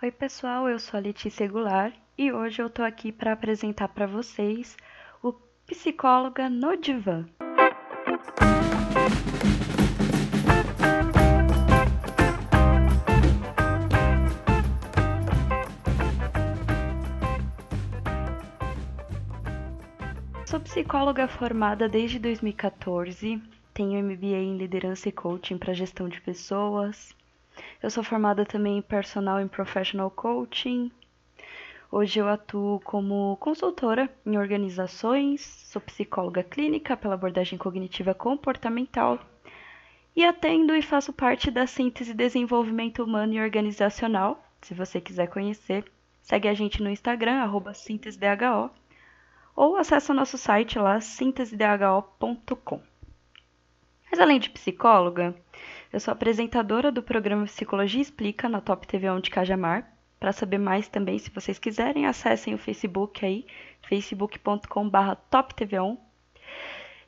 Oi, pessoal, eu sou a Letícia Goulart e hoje eu tô aqui para apresentar para vocês o Psicóloga no Divã. Sou psicóloga formada desde 2014, tenho MBA em Liderança e Coaching para Gestão de Pessoas. Eu sou formada também em Personal e Professional Coaching. Hoje eu atuo como consultora em organizações, sou psicóloga clínica pela abordagem cognitiva comportamental e atendo e faço parte da síntese desenvolvimento humano e organizacional. Se você quiser conhecer, segue a gente no Instagram, arroba síntese-dho ou acesse o nosso site lá, sintesedho.com. Mas além de psicóloga, eu sou apresentadora do programa Psicologia Explica na Top TV 1 de Cajamar. Para saber mais também, se vocês quiserem, acessem o Facebook aí, facebook.com.br toptv1.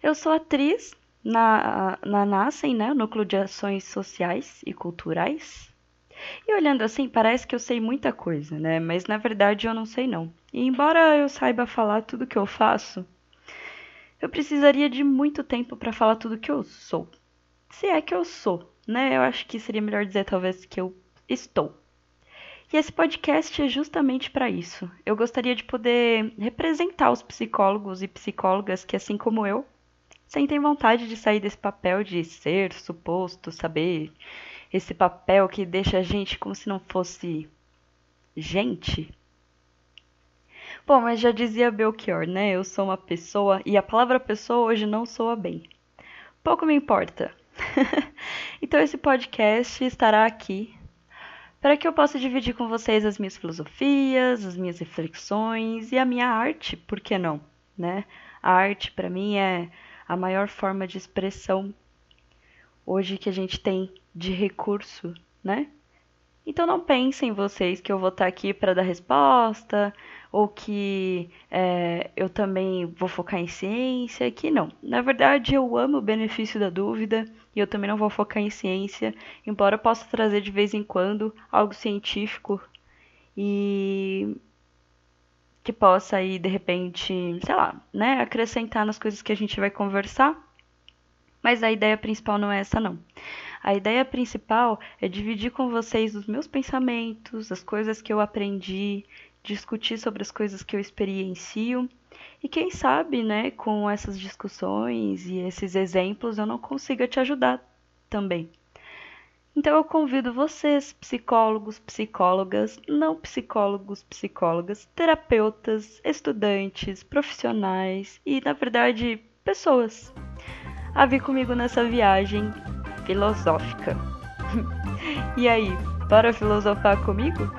Eu sou atriz na, na NASCEM, né, Núcleo de Ações Sociais e Culturais, e olhando assim, parece que eu sei muita coisa, né? Mas na verdade eu não sei não. E embora eu saiba falar tudo que eu faço, eu precisaria de muito tempo para falar tudo que eu sou. Se é que eu sou, né? Eu acho que seria melhor dizer talvez que eu estou. E esse podcast é justamente para isso. Eu gostaria de poder representar os psicólogos e psicólogas que, assim como eu, sentem vontade de sair desse papel de ser suposto, saber, esse papel que deixa a gente como se não fosse gente. Bom, mas já dizia Belchior, né? Eu sou uma pessoa e a palavra pessoa hoje não soa bem. Pouco me importa. então esse podcast estará aqui para que eu possa dividir com vocês as minhas filosofias, as minhas reflexões e a minha arte, por que não, né? A arte para mim é a maior forma de expressão hoje que a gente tem de recurso, né? Então não pensem vocês que eu vou estar aqui para dar resposta ou que é, eu também vou focar em ciência, que não. Na verdade, eu amo o benefício da dúvida e eu também não vou focar em ciência, embora possa trazer de vez em quando algo científico e que possa aí de repente, sei lá, né, acrescentar nas coisas que a gente vai conversar. Mas a ideia principal não é essa, não. A ideia principal é dividir com vocês os meus pensamentos, as coisas que eu aprendi, discutir sobre as coisas que eu experiencio. E quem sabe, né, com essas discussões e esses exemplos eu não consiga te ajudar também. Então eu convido vocês, psicólogos, psicólogas, não psicólogos, psicólogas, terapeutas, estudantes, profissionais e, na verdade, pessoas a vir comigo nessa viagem filosófica. e aí, bora filosofar comigo?